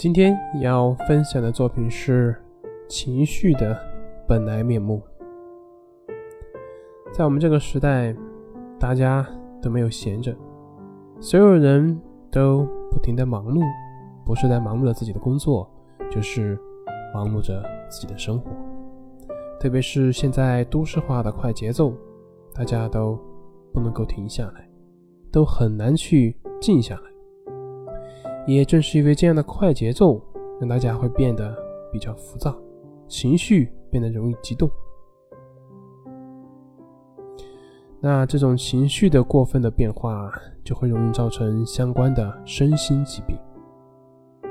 今天要分享的作品是情绪的本来面目。在我们这个时代，大家都没有闲着，所有人都不停的忙碌，不是在忙碌着自己的工作，就是忙碌着自己的生活。特别是现在都市化的快节奏，大家都不能够停下来，都很难去静下来。也正是因为这样的快节奏，让大家会变得比较浮躁，情绪变得容易激动。那这种情绪的过分的变化，就会容易造成相关的身心疾病。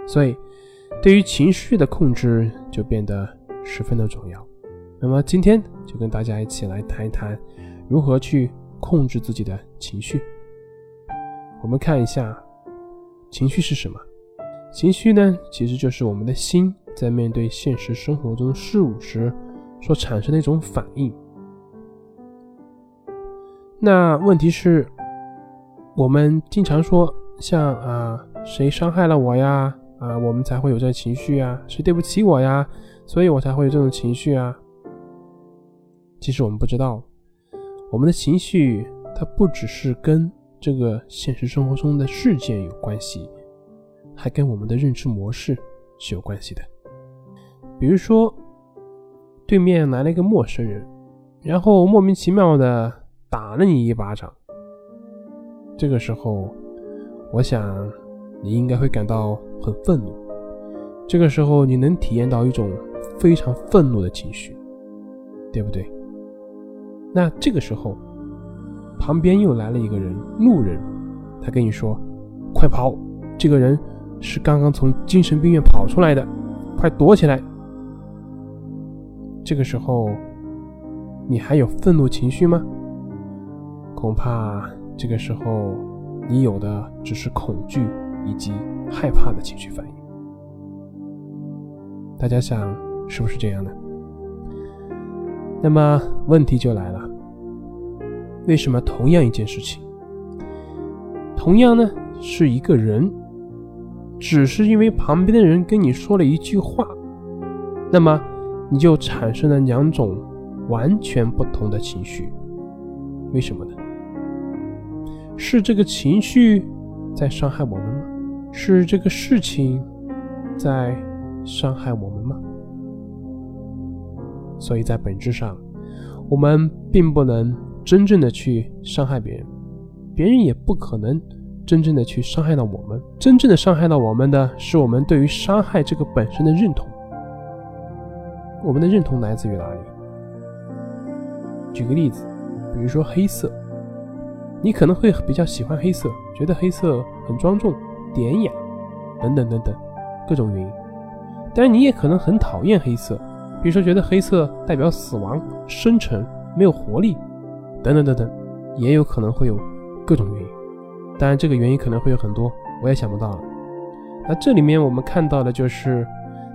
所以，对于情绪的控制就变得十分的重要。那么今天就跟大家一起来谈一谈，如何去控制自己的情绪。我们看一下。情绪是什么？情绪呢，其实就是我们的心在面对现实生活中事物时所产生的一种反应。那问题是，我们经常说，像啊，谁伤害了我呀？啊，我们才会有这情绪啊？谁对不起我呀？所以我才会有这种情绪啊？其实我们不知道，我们的情绪它不只是跟。这个现实生活中的事件有关系，还跟我们的认知模式是有关系的。比如说，对面来了一个陌生人，然后莫名其妙的打了你一巴掌。这个时候，我想你应该会感到很愤怒。这个时候，你能体验到一种非常愤怒的情绪，对不对？那这个时候。旁边又来了一个人，路人，他跟你说：“快跑！这个人是刚刚从精神病院跑出来的，快躲起来！”这个时候，你还有愤怒情绪吗？恐怕这个时候，你有的只是恐惧以及害怕的情绪反应。大家想，是不是这样的？那么问题就来了。为什么同样一件事情，同样呢是一个人，只是因为旁边的人跟你说了一句话，那么你就产生了两种完全不同的情绪？为什么呢？是这个情绪在伤害我们吗？是这个事情在伤害我们吗？所以在本质上，我们并不能。真正的去伤害别人，别人也不可能真正的去伤害到我们。真正的伤害到我们的是我们对于伤害这个本身的认同。我们的认同来自于哪里？举个例子，比如说黑色，你可能会比较喜欢黑色，觉得黑色很庄重、典雅，等等等等，各种原因。但是你也可能很讨厌黑色，比如说觉得黑色代表死亡、深沉、没有活力。等等等等，也有可能会有各种原因，当然这个原因可能会有很多，我也想不到了。那这里面我们看到的就是，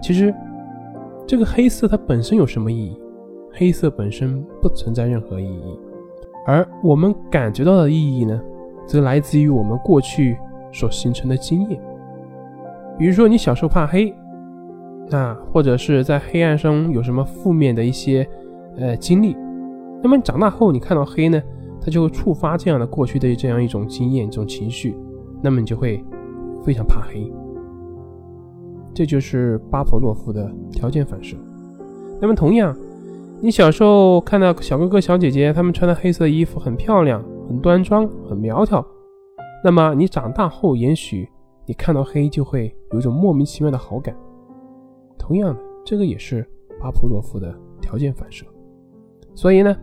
其实这个黑色它本身有什么意义？黑色本身不存在任何意义，而我们感觉到的意义呢，则来自于我们过去所形成的经验。比如说你小时候怕黑，那或者是在黑暗中有什么负面的一些呃经历。那么长大后，你看到黑呢，它就会触发这样的过去的这样一种经验、一种情绪，那么你就会非常怕黑。这就是巴甫洛夫的条件反射。那么同样，你小时候看到小哥哥、小姐姐他们穿的黑色衣服很漂亮、很端庄、很苗条，那么你长大后，也许你看到黑就会有一种莫名其妙的好感。同样的，这个也是巴甫洛夫的条件反射。所以呢。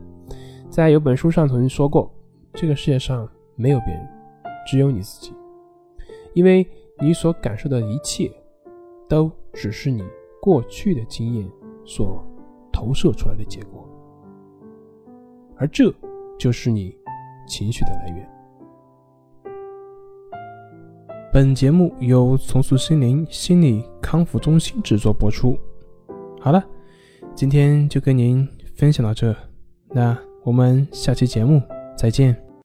在有本书上曾经说过，这个世界上没有别人，只有你自己。因为你所感受的一切，都只是你过去的经验所投射出来的结果，而这就是你情绪的来源。本节目由重塑心灵心理康复中心制作播出。好了，今天就跟您分享到这，那我们下期节目再见。